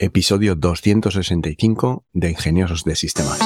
episodio 265 de Ingeniosos de Sistemas.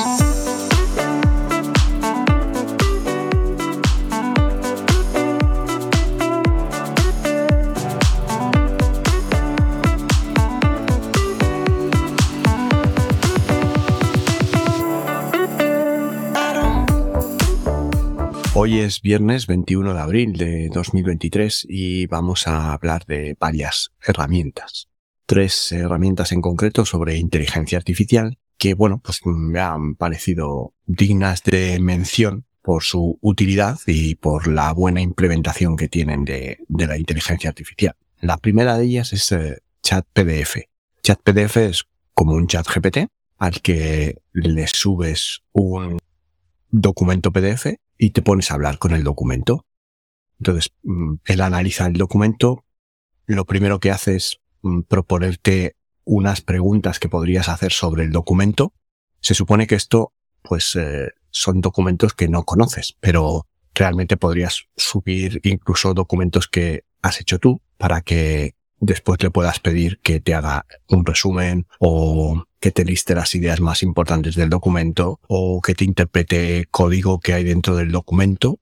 Hoy es viernes 21 de abril de 2023 y vamos a hablar de varias herramientas tres herramientas en concreto sobre inteligencia artificial que, bueno, pues me han parecido dignas de mención por su utilidad y por la buena implementación que tienen de, la inteligencia artificial. La primera de ellas es eh, Chat PDF. Chat PDF es como un chat GPT al que le subes un documento PDF y te pones a hablar con el documento. Entonces, mm, él analiza el documento, lo primero que hace es proponerte unas preguntas que podrías hacer sobre el documento. Se supone que esto, pues, eh, son documentos que no conoces, pero realmente podrías subir incluso documentos que has hecho tú para que después le puedas pedir que te haga un resumen o que te liste las ideas más importantes del documento o que te interprete código que hay dentro del documento.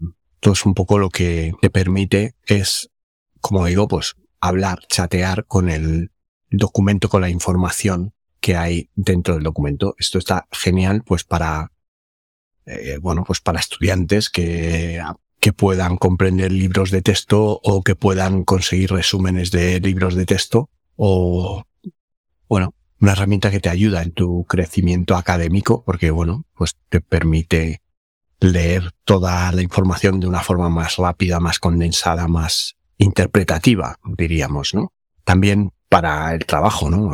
Entonces un poco lo que te permite es, como digo, pues hablar, chatear con el documento, con la información que hay dentro del documento. Esto está genial, pues para, eh, bueno, pues para estudiantes que, que puedan comprender libros de texto o que puedan conseguir resúmenes de libros de texto o, bueno, una herramienta que te ayuda en tu crecimiento académico porque, bueno, pues te permite leer toda la información de una forma más rápida, más condensada, más, interpretativa, diríamos, ¿no? También para el trabajo, ¿no?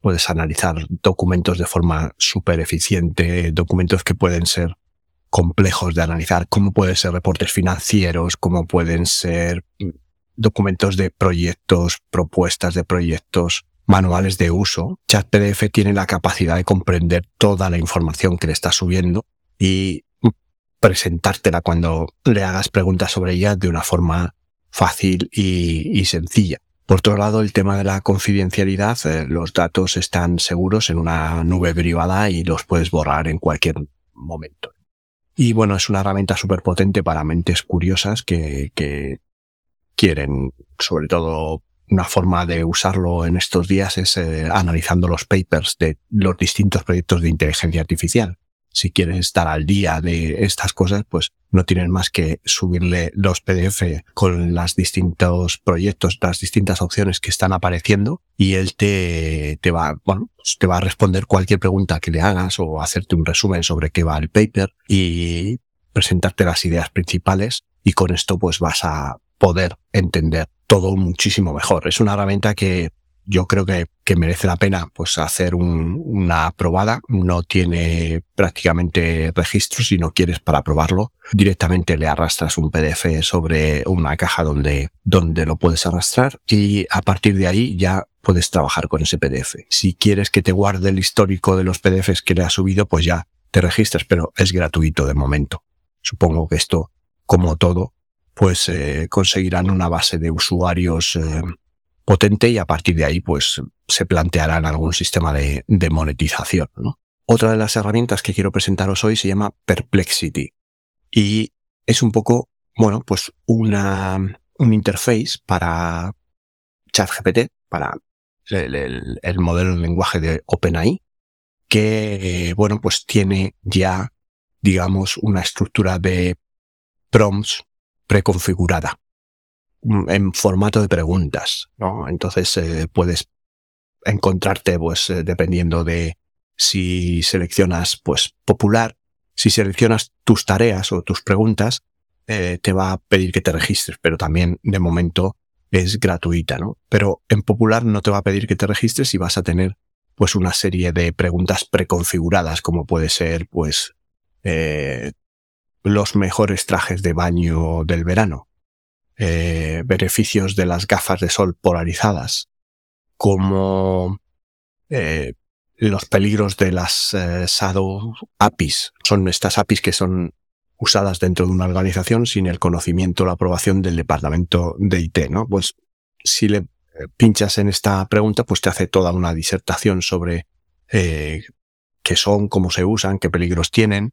Puedes analizar documentos de forma súper eficiente, documentos que pueden ser complejos de analizar, como pueden ser reportes financieros, como pueden ser documentos de proyectos, propuestas de proyectos, manuales de uso. ChatPDF tiene la capacidad de comprender toda la información que le estás subiendo y presentártela cuando le hagas preguntas sobre ella de una forma fácil y, sencilla. Por otro lado, el tema de la confidencialidad, eh, los datos están seguros en una nube privada y los puedes borrar en cualquier momento. Y bueno, es una herramienta súper potente para mentes curiosas que, que quieren, sobre todo, una forma de usarlo en estos días es eh, analizando los papers de los distintos proyectos de inteligencia artificial si quieres estar al día de estas cosas, pues no tienes más que subirle los PDF con los distintos proyectos, las distintas opciones que están apareciendo y él te, te va, bueno, pues te va a responder cualquier pregunta que le hagas o hacerte un resumen sobre qué va el paper y presentarte las ideas principales y con esto pues vas a poder entender todo muchísimo mejor. Es una herramienta que yo creo que, que, merece la pena pues hacer un, una probada. No tiene prácticamente registro. Si no quieres para probarlo, directamente le arrastras un PDF sobre una caja donde, donde lo puedes arrastrar y a partir de ahí ya puedes trabajar con ese PDF. Si quieres que te guarde el histórico de los PDFs que le has subido, pues ya te registras, pero es gratuito de momento. Supongo que esto, como todo, pues eh, conseguirán una base de usuarios eh, potente y a partir de ahí pues se plantearán algún sistema de, monetización. Otra de las herramientas que quiero presentaros hoy se llama Perplexity y es un poco, bueno, pues una, un interface para ChatGPT, para el, el, modelo de lenguaje de OpenAI, que, bueno, pues tiene ya, digamos, una estructura de prompts preconfigurada. Mm, en formato de preguntas, ¿no? Entonces eh, puedes encontrarte, pues, eh, dependiendo de si seleccionas, pues, popular, si seleccionas tus tareas o tus preguntas, eh, te va a pedir que te registres, pero también de momento es gratuita, ¿no? Pero en popular no te va a pedir que te registres y vas a tener, pues, una serie de preguntas preconfiguradas, como puede ser, pues, los mejores trajes de baño del verano eh, beneficios de las gafas de sol polarizadas, como eh, los peligros de las eh, APIs. Son estas APIs que son usadas dentro de una organización sin el conocimiento o la aprobación del departamento de IT, ¿no? Pues si le pinchas en esta pregunta, pues te hace toda una disertación sobre eh, qué son, cómo se usan, qué peligros tienen.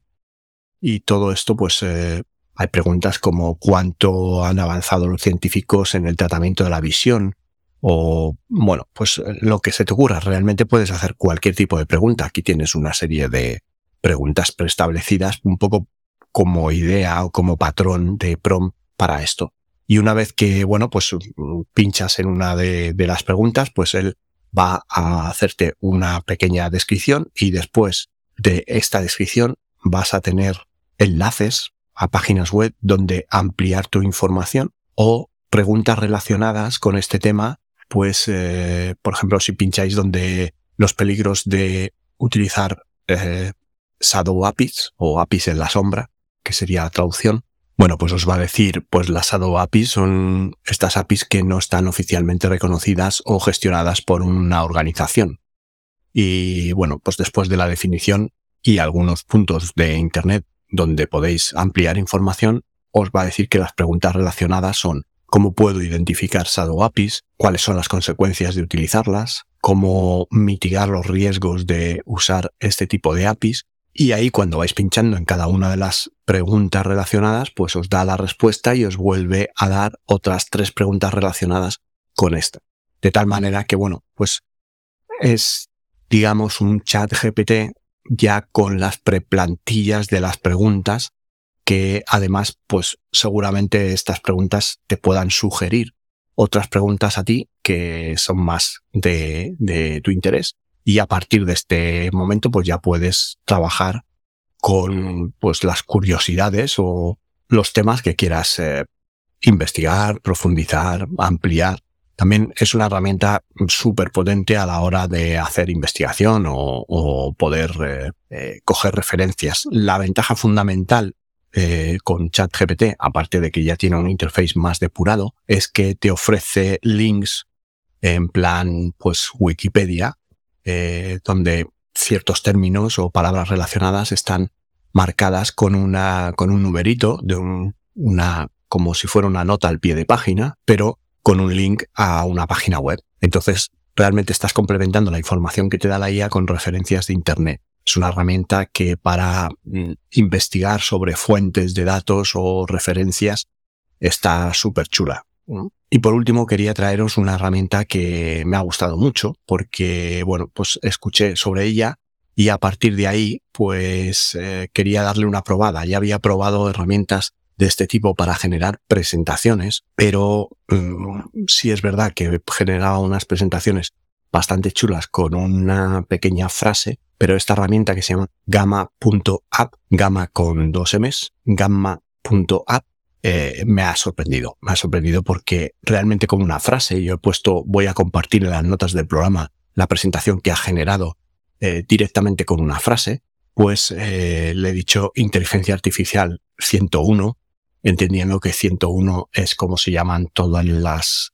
Y todo esto, pues eh, hay preguntas como cuánto han avanzado los científicos en el tratamiento de la visión o, bueno, pues lo que se te ocurra. Realmente puedes hacer cualquier tipo de pregunta. Aquí tienes una serie de preguntas preestablecidas, un poco como idea o como patrón de prom para esto. Y una vez que, bueno, pues pinchas en una de, de las preguntas, pues él va a hacerte una pequeña descripción y después de esta descripción vas a tener enlaces a páginas web donde ampliar tu información o preguntas relacionadas con este tema, pues, eh, por ejemplo, si pincháis donde los peligros de utilizar eh, shadow APIs o APIs en la sombra, que sería la traducción, bueno, pues os va a decir, pues las Shadow APIs son estas APIs que no están oficialmente reconocidas o gestionadas por una organización. Y bueno, pues después de la definición y algunos puntos de Internet donde podéis ampliar información, os va a decir que las preguntas relacionadas son cómo puedo identificar Shadow APIs, cuáles son las consecuencias de utilizarlas, cómo mitigar los riesgos de usar este tipo de APIs, y ahí cuando vais pinchando en cada una de las preguntas relacionadas, pues os da la respuesta y os vuelve a dar otras tres preguntas relacionadas con esta. De tal manera que, bueno, pues es, digamos, un chat GPT ya con las preplantillas de las preguntas que además, pues seguramente estas preguntas te puedan sugerir otras preguntas a ti que son más de, de tu interés y a partir de este momento pues ya puedes trabajar con pues las curiosidades o los temas que quieras eh, investigar, profundizar, ampliar. También es una herramienta súper potente a la hora de hacer investigación o, poder eh, eh, coger referencias. La ventaja fundamental con ChatGPT, aparte de que ya tiene un interface más depurado, es que te ofrece links en plan pues Wikipedia eh, donde ciertos términos o palabras relacionadas están marcadas con una, con un numerito de un, una, como si fuera una nota al pie de página, pero con un link a una página web. Entonces, realmente estás complementando la información que te da la IA con referencias de Internet. Es una herramienta que para mm, investigar sobre fuentes de datos o referencias está súper chula. Y por último quería traeros una herramienta que me ha gustado mucho porque, bueno, pues escuché sobre ella y a partir de ahí, pues eh, quería darle una probada. Ya había probado herramientas de este tipo para generar presentaciones, pero mm, sí es verdad que generaba unas presentaciones bastante chulas con una pequeña frase, pero esta herramienta que se llama gamma.app, gamma con dos M's, gamma.app, eh, me ha sorprendido. Me ha sorprendido porque realmente con una frase, yo he puesto, voy a compartir en las notas del programa la presentación que ha generado eh, directamente con una frase, pues eh, le he dicho inteligencia artificial 101, entendiendo que 101 es como se llaman todas las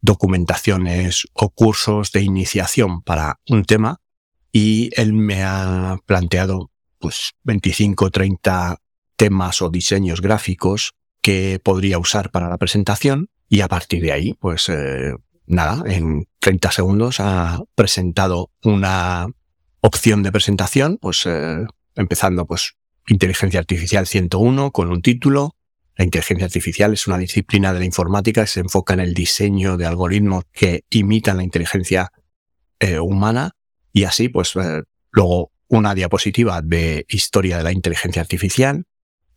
documentaciones o cursos de iniciación para un tema y él me ha planteado pues 25, 30 temas o diseños gráficos que podría usar para la presentación y a partir de ahí, pues eh, nada, en 30 segundos ha presentado una opción de presentación, pues eh, empezando pues inteligencia artificial 101 con un título. La inteligencia artificial es una disciplina de la informática que se enfoca en el diseño de algoritmos que imitan la inteligencia eh, humana. Y así pues luego una diapositiva de historia de la inteligencia artificial,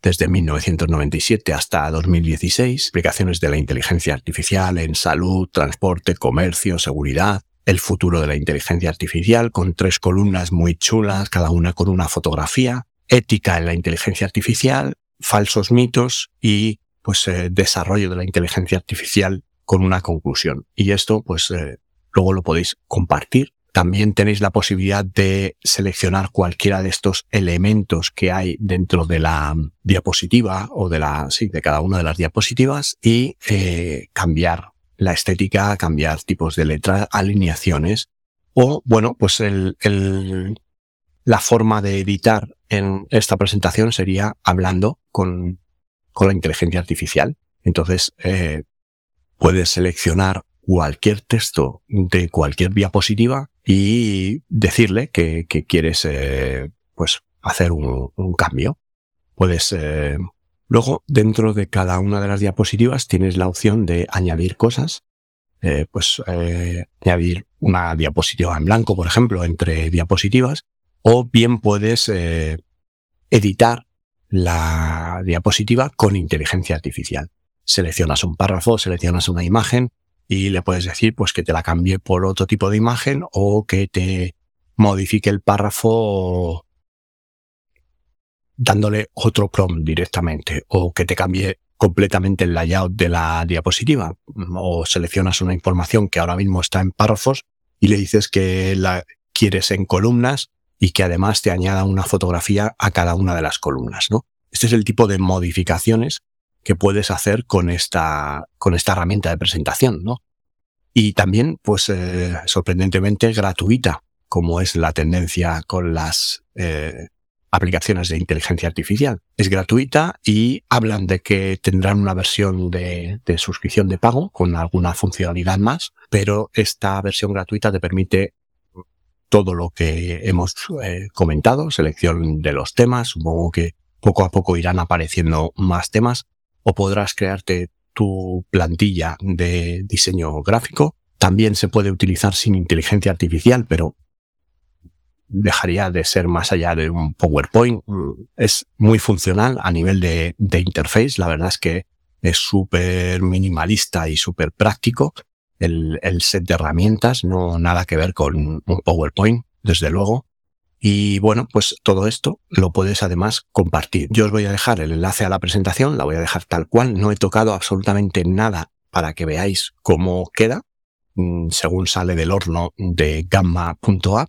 desde 1997 hasta 2016, aplicaciones de la inteligencia artificial en salud, transporte, comercio, seguridad, el futuro de la inteligencia artificial con tres columnas muy chulas, cada una con una fotografía, ética en la inteligencia artificial, falsos mitos y pues eh, desarrollo de la inteligencia artificial con una conclusión. Y esto pues eh, luego lo podéis compartir también tenéis la posibilidad de seleccionar cualquiera de estos elementos que hay dentro de la diapositiva o de la, sí, de cada una de las diapositivas y eh, cambiar la estética, cambiar tipos de letras, alineaciones o, bueno, pues el, el, la forma de editar en esta presentación sería hablando con, con la inteligencia artificial. Entonces, eh, puedes seleccionar cualquier texto de cualquier diapositiva y decirle que, quieres eh, pues hacer un, cambio. Puedes eh, luego dentro de cada una de las diapositivas tienes la opción de añadir cosas. Eh, pues añadir una diapositiva en blanco, por ejemplo, entre diapositivas, o bien puedes editar la diapositiva con inteligencia artificial. Seleccionas un párrafo, seleccionas una imagen y le puedes decir pues que te la cambie por otro tipo de imagen o que te modifique el párrafo dándole otro prompt directamente o que te cambie completamente el layout de la diapositiva o seleccionas una información que ahora mismo está en párrafos y le dices que la quieres en columnas y que además te añada una fotografía a cada una de las columnas, ¿no? Este es el tipo de modificaciones que puedes hacer con esta, con esta herramienta de presentación, ¿no? Y también, pues, eh, sorprendentemente gratuita, como es la tendencia con las eh, aplicaciones de inteligencia artificial. Es gratuita y hablan de que tendrán una versión de, de suscripción de pago con alguna funcionalidad más, pero esta versión gratuita te permite todo lo que hemos eh, comentado, selección de los temas, supongo que poco a poco irán apareciendo más temas, o podrás crearte tu plantilla de diseño gráfico. También se puede utilizar sin inteligencia artificial, pero dejaría de ser más allá de un PowerPoint. Es muy funcional a nivel de, de interface. La verdad es que es súper minimalista y súper práctico. El, set de herramientas, no nada que ver con un PowerPoint, desde luego. Y bueno, pues todo esto lo puedes además compartir. Yo os voy a dejar el enlace a la presentación, la voy a dejar tal cual. No he tocado absolutamente nada para que veáis cómo queda, mm, según sale del horno de gamma.app.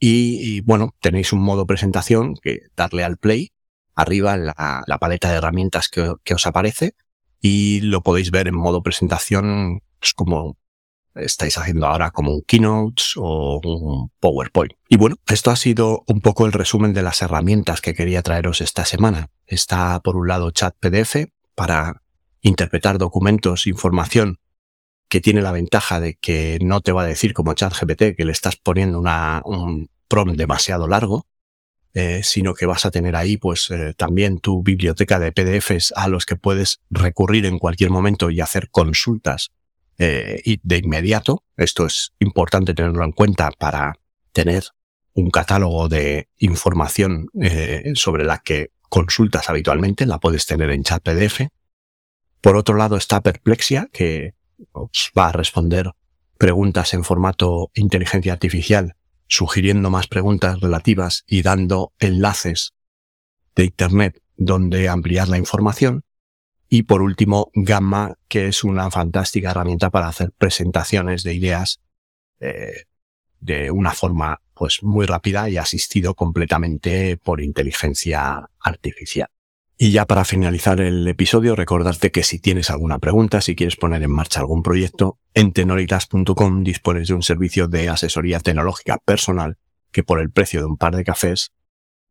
Y, bueno, tenéis un modo presentación que darle al play arriba la, la paleta de herramientas que, os aparece y lo podéis ver en modo presentación como estáis haciendo ahora como un Keynote o un PowerPoint. Y bueno, esto ha sido un poco el resumen de las herramientas que quería traeros esta semana. Está por un lado Chat PDF para interpretar documentos, información que tiene la ventaja de que no te va a decir como Chat GPT que le estás poniendo una, un prompt demasiado largo, eh, sino que vas a tener ahí pues eh, también tu biblioteca de PDFs a los que puedes recurrir en cualquier momento y hacer consultas eh, y de inmediato. Esto es importante tenerlo en cuenta para tener un catálogo de información eh, sobre la que consultas habitualmente, la puedes tener en chat PDF. Por otro lado está Perplexia, que os va a responder preguntas en formato inteligencia artificial, sugiriendo más preguntas relativas y dando enlaces de Internet donde ampliar la información. Y por último, Gamma, que es una fantástica herramienta para hacer presentaciones de ideas eh, de una forma pues muy rápida y asistido completamente por inteligencia artificial. Y ya para finalizar el episodio, recordarte que si tienes alguna pregunta, si quieres poner en marcha algún proyecto, en tenoritas.com dispones de un servicio de asesoría tecnológica personal que por el precio de un par de cafés,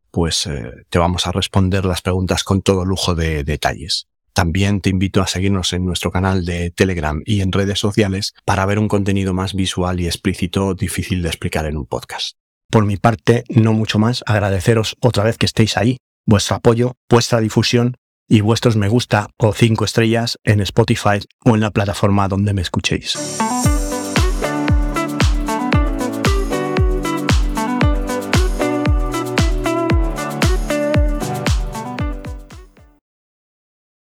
pues eh, te vamos a responder las preguntas con todo lujo de detalles. También te invito a seguirnos en nuestro canal de Telegram y en redes sociales para ver un contenido más visual y explícito difícil de explicar en un podcast. Por mi parte, no mucho más, agradeceros otra vez que estéis ahí, vuestro apoyo, vuestra difusión y vuestros me gusta o cinco estrellas en Spotify o en la plataforma donde me escuchéis.